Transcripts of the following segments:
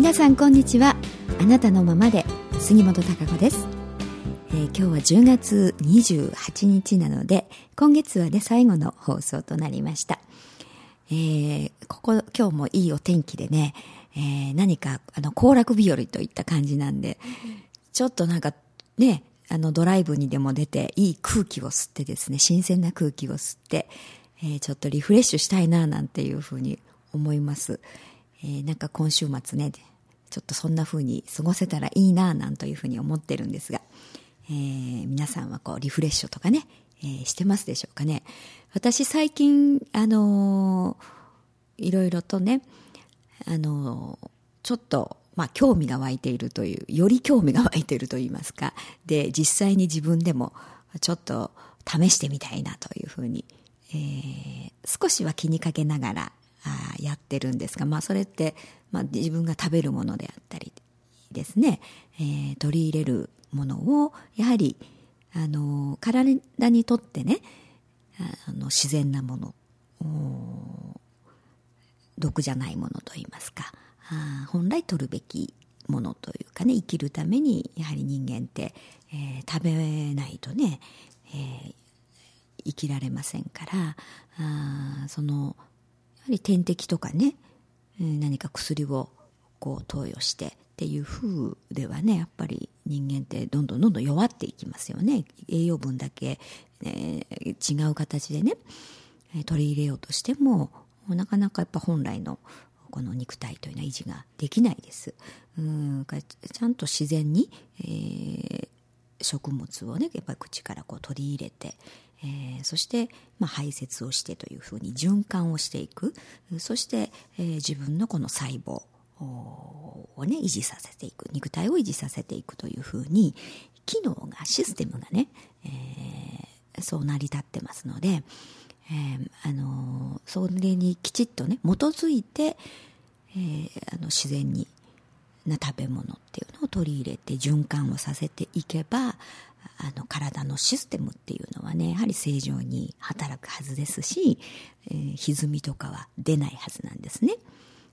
皆さんこんにちは。あなたのままで杉本孝子です、えー、今日は10月28日なので今月はね最後の放送となりました、えー、ここ今日もいいお天気でね、えー、何かあの行楽日和といった感じなんでちょっとなんかねあのドライブにでも出ていい空気を吸ってですね新鮮な空気を吸って、え、ちょっとリフレッシュしたいななんていうふうに思います、え、なんか今週末ねちょっとそんな風に過ごせたらいいななんというふうに思ってるんですが、えー、皆さんはこうリフレッシュとかね、えー、してますでしょうかね。私最近あのー、いろいろとねあのー、ちょっとまあ、興味が湧いているという、より興味が湧いていると言いますか、で、実際に自分でもちょっと試してみたいなというふうに、えー、少しは気にかけながらあやってるんですが、まあ、それって、まあ、自分が食べるものであったりですね、えー、取り入れるものをやはりあの体にとってねあの自然なもの毒じゃないものといいますか。あ本来取るべきものというかね生きるためにやはり人間って、えー、食べないとね、えー、生きられませんからあそのやはり点滴とかね何か薬をこう投与してっていう風ではねやっぱり人間ってどんどんどんどん弱っていきますよね。栄養分だけ、えー、違う形でね取り入れようとしてもなかなかやっぱ本来のこの肉体というのは維持ができないです。うんちゃんと自然に、えー、食物をねやっぱり口からこう取り入れて、えー、そして、まあ、排泄をしてというふうに循環をしていく。そして、えー、自分のこの細胞をね維持させていく。肉体を維持させていくというふうに機能がシステムがね、えー、そう成り立ってますので、えー、あのそれにきちっとね基づいて、えー、あの自然にな食べ物っていうのを取り入れて循環をさせていけばあの体のシステムっていうのはねやはり正常に働くはずですし、えー、歪みとかは出ないはずなんですね。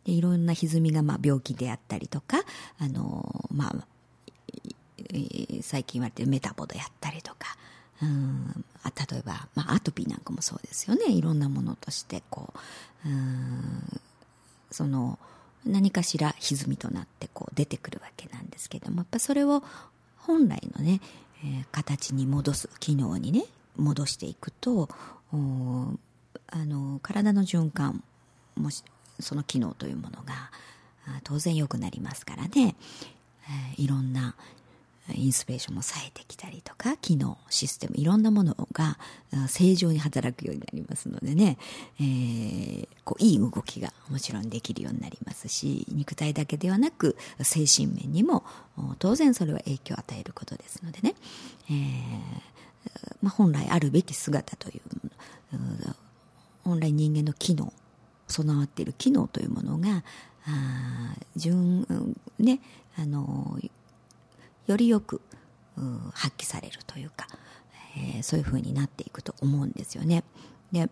でいろんな歪みがまあ病気であったりとかあの、まあ、最近言われてるメタボであったりとかうん例えば、まあ、アトピーなんかもそうですよねいろんなものとしてこううんその何かしら歪みとなってこう出てくるわけなんですけどもやっぱそれを本来のね、えー、形に戻す機能にね戻していくとあの体の循環もしその機能というものが当然良くなりますからね、えー、いろんなインスピレーションも冴えてきたりとか機能システムいろんなものが正常に働くようになりますのでね、えー、こういい動きがもちろんできるようになりますし肉体だけではなく精神面にも当然それは影響を与えることですのでね、えーまあ、本来あるべき姿という本来人間の機能備わっている機能というものがあ順ねあのよりよく発揮されるというか、えー、そういうふうになっていくと思うんですよね。で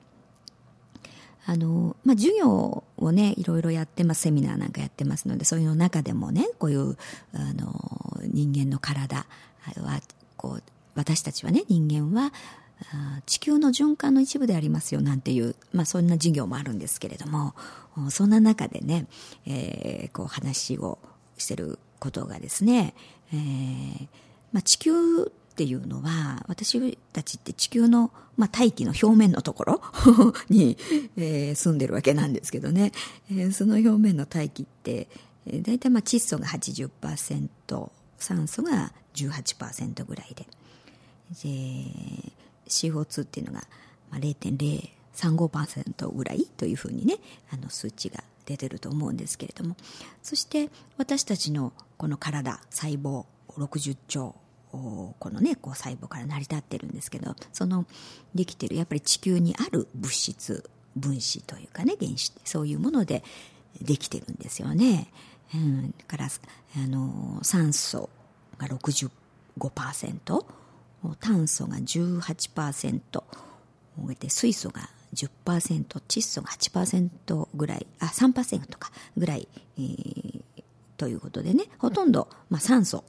あのまあ、授業をねいろいろやってますセミナーなんかやってますのでそういうの中でもねこういうあの人間の体はこう私たちはね人間は地球の循環の一部でありますよなんていう、まあ、そんな授業もあるんですけれどもそんな中でね、えー、こう話をしてることがですね、えーまあ、地球っていうのは私たちって地球の、まあ、大気の表面のところ に、えー、住んでるわけなんですけどね、えー、その表面の大気って、えー、大体まあ窒素が80%酸素が18%ぐらいで。で CO2 っていうのが0.035%ぐらいというふうにねあの数値が出てると思うんですけれども。そして私たちのこの体細胞60兆このねこう細胞から成り立ってるんですけどそのできてるやっぱり地球にある物質分子というかね原子そういうものでできてるんですよね。うん、からあの酸素が65%炭素が18%で水素が10%窒素が8%ぐらいあ3%かぐらい、えー、ということでねほとんど、まあ、酸素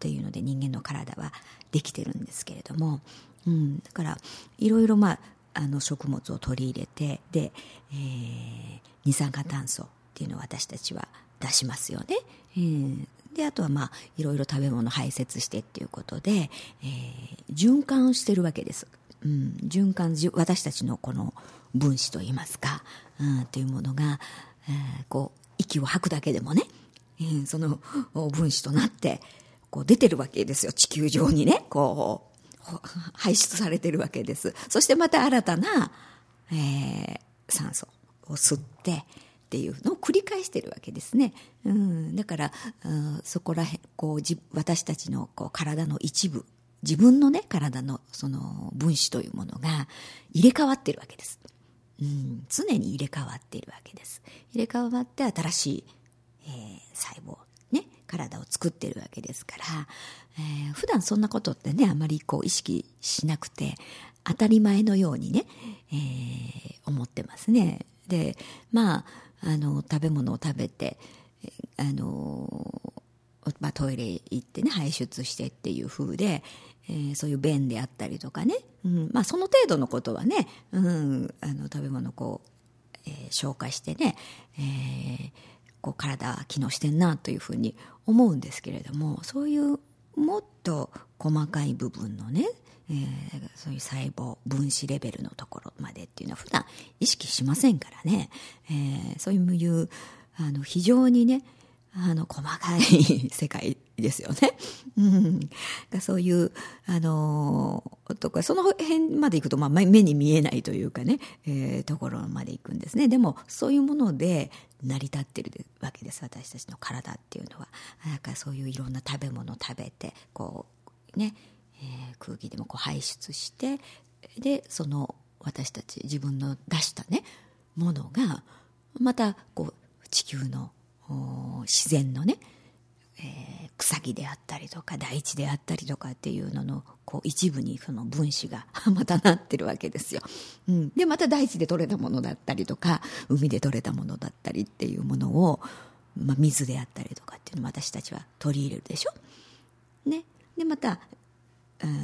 というので人間の体はできてるんですけれども、うん、だからいろいろまああの食物を取り入れてで、えー、二酸化炭素っていうのを私たちは出しますよね。えー、であとはまあいろいろ食べ物排泄してっていうことで、えー、循環してるわけです。うん、循環私たちのこの分子といいますか、うん、っていうものが、えー、こう息を吐くだけでもね、その分子となってこう出てるわけですよ。地球上にね。こう排出されてるわけです。そしてまた新たな、えー、酸素を吸ってっていうのを繰り返してるわけですね、うん、だから、うん、そこらへんこう私たちのこう体の一部自分のね体のその分子というものが入れ替わってるわけです、うん、常に入れ替わっているわけです。入れ替わって新しい、えー、細胞ね体を作ってるわけですから、えー、普段そんなことってねあまりこう意識しなくて当たり前のようにね、えー、思ってますね。でまああの食べ物を食べてあの、まあ、トイレ行ってね排出してっていう風で、えー、そういう便であったりとかね、うんまあ、その程度のことはね、うん、あの食べ物こう、えー、消化してね、えー、こう体機能してんなというふうに思うんですけれどもそういうもっと細かい部分のねえー、そういう細胞分子レベルのところまでっていうのは普段意識しませんからね、えー、そういうあの非常にねあの細かい世界ですよね。うん、そういうあのとかその辺まで行くと、まあ、目に見えないというかね、えー、ところまで行くんですね。でもそういうもので成り立ってるわけです私たちの体っていうのは。なんかそういういろんな食べ物を食べてこうねえー、空気でもこう排出してでその私たち自分の出したねものがまたこう地球の自然のね、えー、草木であったりとか大地であったりとかっていうののこう一部にその分子が またなってるわけですよ。うん、でまた大地で取れたものだったりとか海で取れたものだったりっていうものを、まあ、水であったりとかっていうのを私たちは取り入れるでしょ。ね、でまた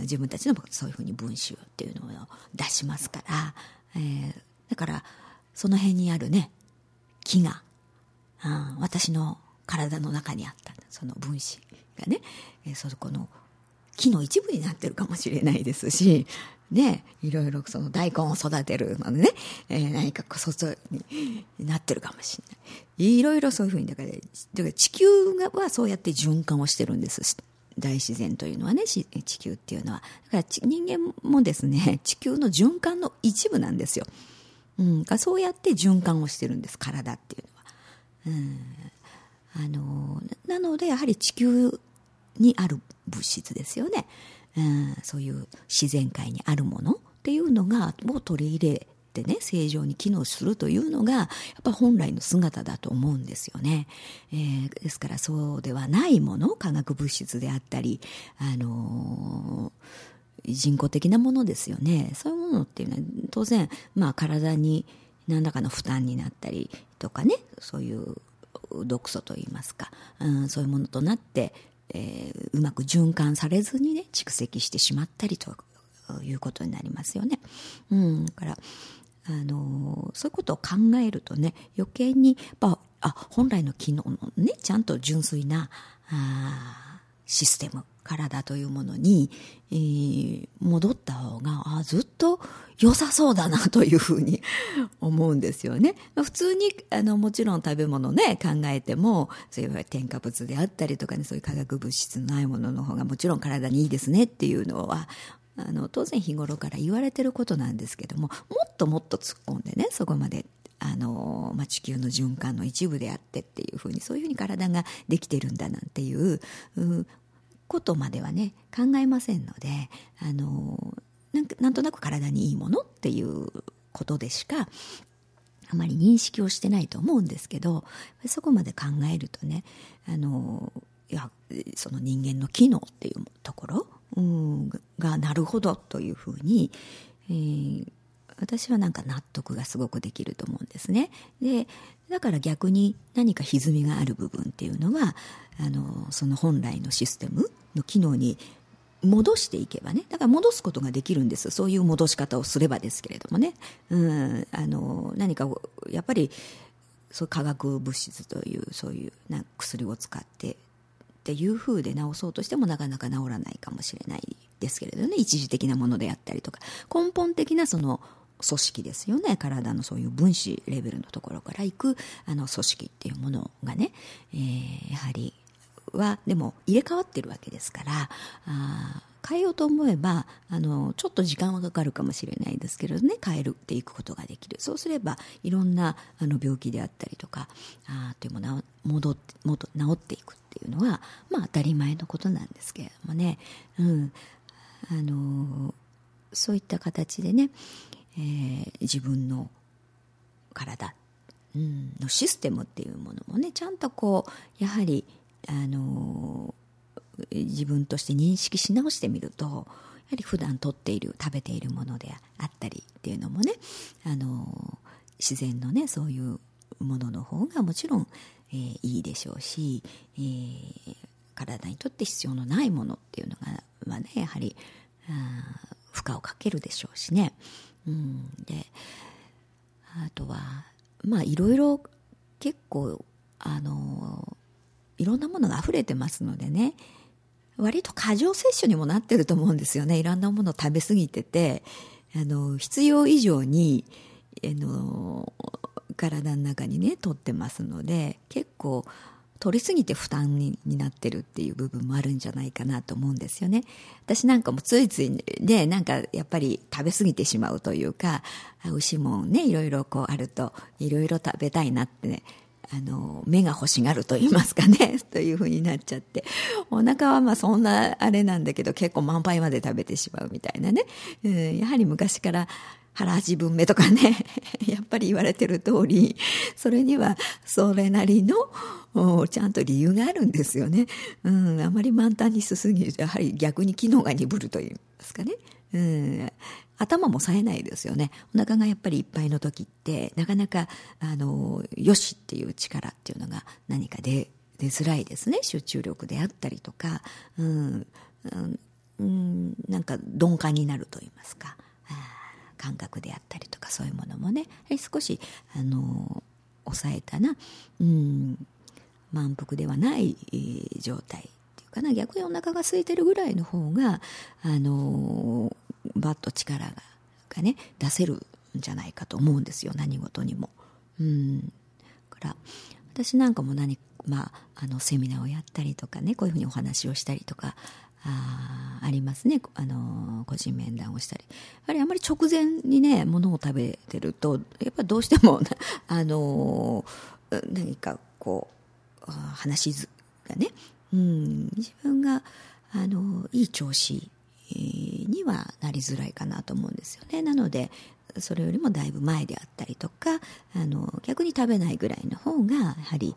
自分たちのそういうふうに文集っていうのを出しますから、えー、だからその辺にあるね木が、うん、私の体の中にあったその分子がね、えー、そこの木の一部になってるかもしれないですし、ね、いろいろその大根を育てるのでね、えー、何かこそになってるかもしれない。いろいろそういうふうに、だから、だから地球はそうやって循環をしてるんです。大自然というのはね地球っていうのは。だから人間もですね地球の循環の一部なんですよ、うん、そうやって循環をしてるんです。体っていうのは、うん、あのなのでやはり地球にある物質ですよね、うん、そういう自然界にあるものっていうのがを取り入れてね正常に機能するというのがやっぱ本来の姿だと思うんですよね、えー、ですからそうではないもの化学物質であったりあのー、人工的なものですよね。そういうものっていうのは当然まあ体に何らかの負担になったりとかねそういう毒素といいますか、うん、そういうものとなって、えー、うまく循環されずにね蓄積してしまったりということになりますよね。うん、だからあのそういうことを考えるとね余計にあ本来の機能のねちゃんと純粋なあシステム体というものに、えー、戻った方があずっと良さそうだなというふうに 思うんですよね。普通にあのもちろん食べ物ね考えてもそういう添加物であったりとかねそういう化学物質のないものの方がもちろん体にいいですねっていうのはあの当然日頃から言われてることなんですけどももっともっと突っ込んでねそこまであの、まあ、地球の循環の一部であってっていうふうにそういうふうに体ができてるんだなんていうことまではね考えませんのであのなんなんとなく体にいいものっていうことでしかあまり認識をしてないと思うんですけどそこまで考えるとねあのいやその人間の機能っていうところ、うん、がなるほどというふうに、えー、私はなんか納得がすごくできると思うんですね。でだから逆に何か歪みがある部分っていうのはあのその本来のシステムの機能に戻していけばね。だから戻すことができるんです。そういう戻し方をすればですけれどもね、うん、あの何かやっぱりそう化学物質というそういうな薬を使ってっていう風で治そうとしてもなかなか治らないかもしれないですけれどね。一時的なものであったりとか。根本的なその組織ですよね。体のそういう分子レベルのところからいくあの組織っていうものがね、えー、やはりはでも入れ替わってるわけですからあ変えようと思えばあのちょっと時間はかかるかもしれないですけどね変えるっていくことができる。そうすればいろんなあの病気であったりとかあというもの戻って戻治っていくっていうのは、まあ、当たり前のことなんですけれどもね、うん、あのそういった形でね、えー、自分の体、うん、のシステムっていうものもねちゃんとこうやはりあの自分として認識し直してみるとやはり普段とっている食べているものであったりっていうのもねあの自然のねそういうものの方がもちろん、えー、いいでしょうし、えー、体にとって必要のないものっていうのが、まあね、やはりあ負荷をかけるでしょうしね。うん、であとはまあいろいろ結構あのいろんなものが溢れてますのでね。割と過剰摂取にもなってると思うんですよね。いろんなものを食べ過ぎてて。あの必要以上にあの体の中にね取ってますので結構取りすぎて負担になってるっていう部分もあるんじゃないかなと思うんですよね。私なんかもついついね、なんかやっぱり食べ過ぎてしまうというか、美味しいもね、いろいろこうあると、いろいろ食べたいなってね、あの、目が欲しがると言いますかね、というふうになっちゃって、お腹はまあそんなあれなんだけど結構満杯まで食べてしまうみたいなね、うん、やはり昔から腹八分目とかね、やっぱり言われてる通り、それにはそれなりのちゃんと理由があるんですよね。うん、あまり満タンにしすぎると、やはり逆に機能が鈍ると言いますかね。うん、頭も冴えないですよね。お腹がやっぱりいっぱいの時って、なかなか、あの、よしっていう力っていうのが何か出、出づらいですね。集中力であったりとか、うん、うん、なんか鈍感になると言いますか。感覚であったりとかそういうものもね少しあの抑えたな、うん、満腹ではない状態っていうかな逆にお腹が空いてるぐらいの方があのバッと力ががね出せるんじゃないかと思うんですよ何事にも。うん、から私なんかも何まあ、あのセミナーをやったりとかねこういうふうにお話をしたりとかあありますね。あの個人面談をしたり。やはりあまり直前にねものを食べてるとやっぱどうしても あの何かこう話がね、うん、自分があのいい調子にはなりづらいかなと思うんですよね。なのでそれよりもだいぶ前であったりとかあの逆に食べないぐらいの方がやはり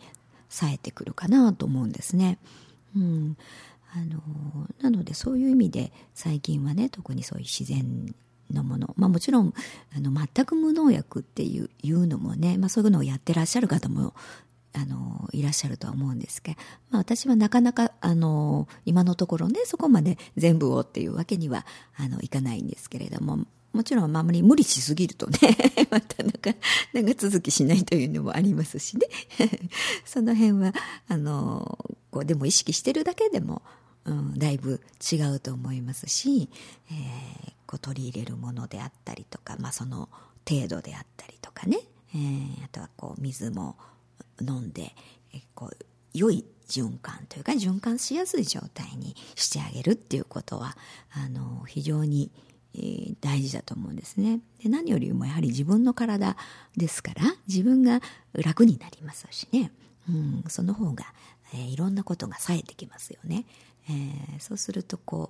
冴えてくるかなと思うんですね。うん、あのなのでそういう意味で最近はね特にそういう自然のもの、まあ、もちろんあの全く無農薬っていういうのもね、まあ、そういうのをやってらっしゃる方もあのいらっしゃるとは思うんですけど、まあ、私はなかなかあの今のところねそこまで全部をっていうわけにはあのいかないんですけれどももちろんあまり無理しすぎるとね またなんか長続きしないというのもありますしね。その辺はあのこうでも意識してるだけでもうん、だいぶ違うと思いますし、えー、こう取り入れるものであったりとか、まあ、その程度であったりとかね、えー、あとはこう水も飲んで、えー、こう良い循環というか循環しやすい状態にしてあげるっていうことはあの非常に、えー、大事だと思うんですね。で何よりもやはり自分の体ですから自分が楽になりますしね、うん、その方が、えー、いろんなことが冴えてきますよね。えー、そうするとこ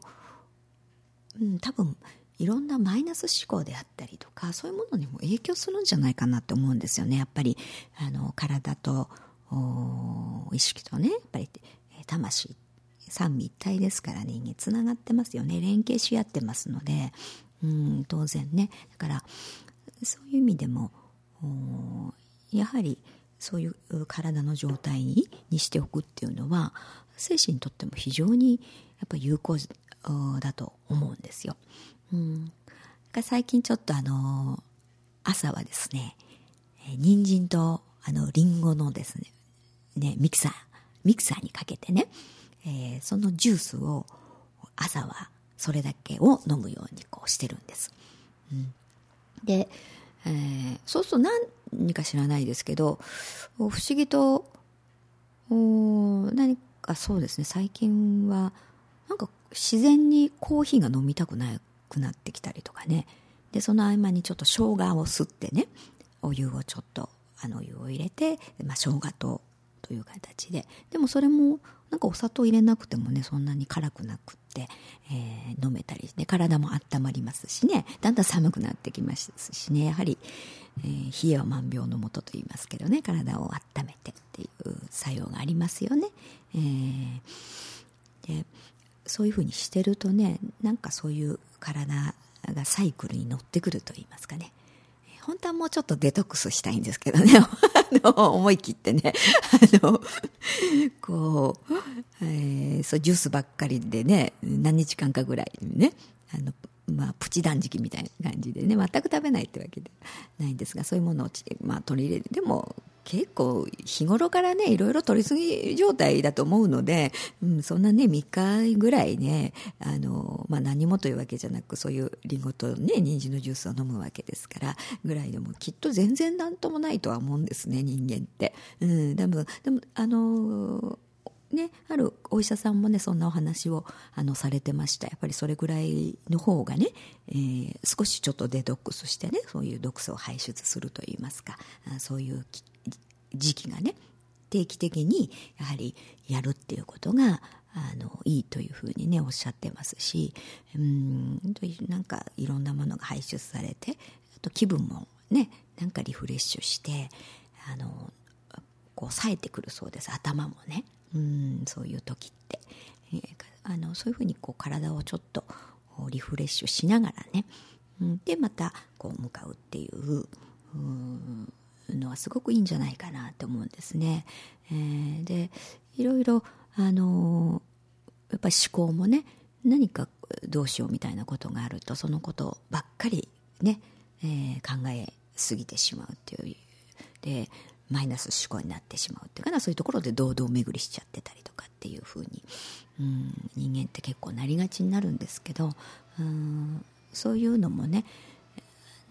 う、うん、多分いろんなマイナス思考であったりとかそういうものにも影響するんじゃないかなと思うんですよね。やっぱりあの体と意識とねやっぱり魂三位一体ですから人間つながってますよね。連携し合ってますので、うん、当然ね。だからそういう意味でもやはりそういう体の状態ににしておくっていうのは精神にとっても非常にやっぱ有効だと思うんですよ。うん、最近ちょっとあの朝はですね人参とあのリンゴのですねねミキサーミキサーにかけてね、えー、そのジュースを朝はそれだけを飲むようにこうしてるんです。うん、で、えー、そうすると何か知らないですけど不思議と何かそうですね。最近はなんか自然にコーヒーが飲みたくなくなってきたりとかね。でその合間にちょっと生姜をすってね。お湯をちょっとあのお湯を入れて、まあ、生姜とという形で。でもそれもなんかお砂糖入れなくてもねそんなに辛くなくて、えー、飲めたりして体も温まりますしね。だんだん寒くなってきますしね。やはり、えー、冷えは万病のもとと言いますけどね。体を温めてっていう作用がありますよね。えー、でそういうふうにしてるとねなんかそういう体がサイクルに乗ってくると言いますかね。本当はもうちょっとデトックスしたいんですけどね。あの思い切ってね。あのこう、えー、そうジュースばっかりでね何日間かぐらいね。あのまあ、プチ断食みたいな感じでね。全く食べないってわけでないんですがそういうものを、まあ、取り入れてでも結構日頃からねいろいろ取りすぎ状態だと思うので、うん、そんなね3日ぐらいねあの、まあ、何もというわけじゃなくそういうりんごとね人参のジュースを飲むわけですからぐらいでもきっと全然なんともないとは思うんですね人間って。うん、でもでもあのね、あるお医者さんもねそんなお話をあのされてましたやっぱりそれぐらいの方がね、えー、少しちょっとデトックスしてねそういう毒素を排出するといいますかそういう時期がね定期的にやはりやるっていうことがあのいいというふうにねおっしゃってますしうんなんかいろんなものが排出されてあと気分もねなんかリフレッシュしてあのこう冴えてくるそうです。頭もね。うんそういう時って、えー、あのそういうふうにこう体をちょっとリフレッシュしながらね、うん、でまたこう向かうっていううんのはすごくいいんじゃないかなと思うんですね。えー、でいろいろあのやっぱり思考もね何かどうしようみたいなことがあるとそのことばっかりね、えー、考えすぎてしまうっていうでマイナス思考になってしまうっていうかなそういうところで堂々巡りしちゃってたりとかっていうふうにうん人間って結構なりがちになるんですけどうんそういうのもね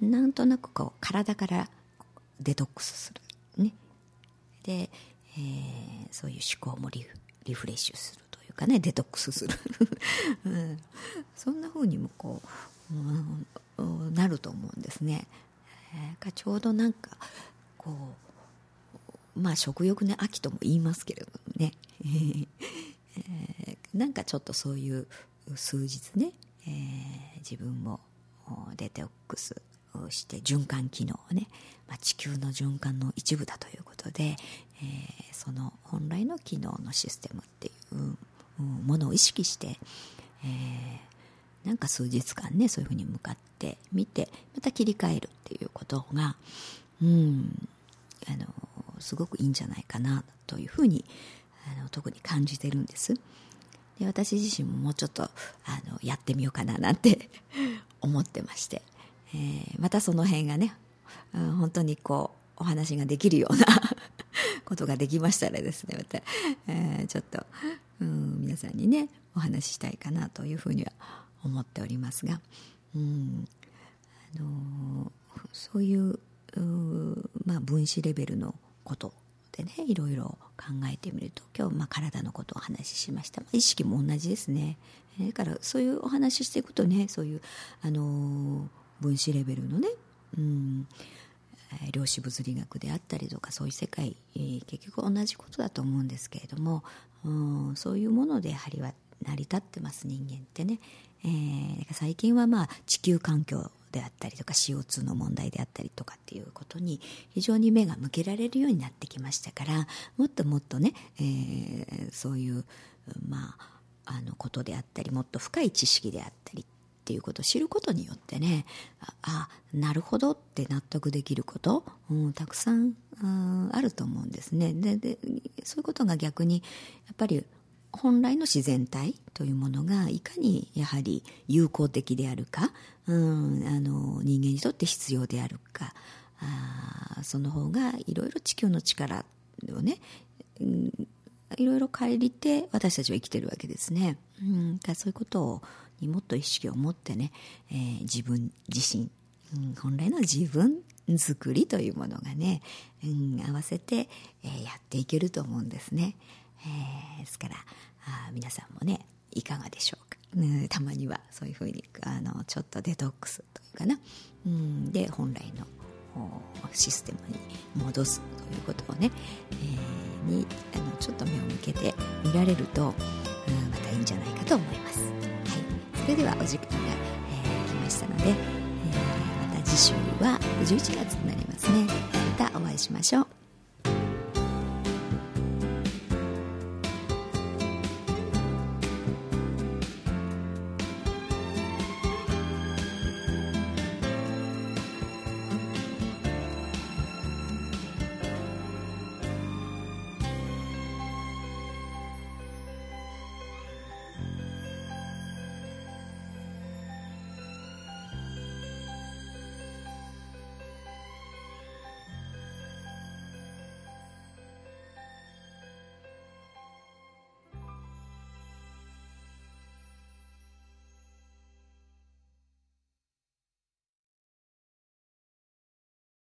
なんとなくこう体からデトックスする、ね、で、えー、そういう思考もリリフレッシュするというかねデトックスする、うん、そんな風にもこう、うん、なると思うんですね、えー、ちょうどなんかこうまあ食欲の秋とも言いますけれどもね、えー、なんかちょっとそういう数日ね、えー、自分もデトックスして循環機能をね、まあ、地球の循環の一部だということで、えー、その本来の機能のシステムっていうものを意識して、えー、なんか数日間ねそういうふうに向かってみてまた切り替えるっていうことが、うん、あのすごくいいんじゃないかなというふうにあの特に感じてるんです。で私自身ももうちょっとあのやってみようかななんて 思ってましてえー、またその辺がね、うん、本当にこうお話ができるような ことができましたらですねまた、えー、ちょっと、うん、皆さんにねお話ししたいかなというふうには思っておりますが、うんあのー、そういうまあ、分子レベルのことでねいろいろ考えてみると今日、まあ、体のことをお話ししました、まあ、意識も同じですね。だからそういうお話ししていくとねそういうあのー分子レベルのね、うん、量子物理学であったりとかそういう世界、えー、結局同じことだと思うんですけれども、うん、そういうものでやはりは成り立ってます人間ってね、えー、最近はまあ地球環境であったりとか CO2 の問題であったりとかっていうことに非常に目が向けられるようになってきましたからもっともっとね、えー、そういうまああのことであったりもっと深い知識であったりっっていうことを知ることによってねああなるほどって納得できること、うん、たくさんあると思うんですね。ででそういうことが逆にやっぱり本来の自然体というものがいかにやはり有効的であるか、うん、あの人間にとって必要であるかあその方がいろいろ地球の力をね、うん、いろいろ借りて私たちは生きてるわけですね、うん、だそういうことをにもっと意識を持ってね、えー、自分自身、うん、本来の自分作りというものがね、うん、合わせて、えー、やっていけると思うんですね、えー、ですからあ皆さんもねいかがでしょうか、うん、たまにはそういうふうにあのちょっとデトックスというかな、うん、で本来のシステムに戻すということをね、えー、にあのちょっと目を向けて見られると、うん、またいいんじゃないかと思います。はい、それではお時間が、えー、来ましたので、えー、また次週は11月になりますね。またお会いしましょう。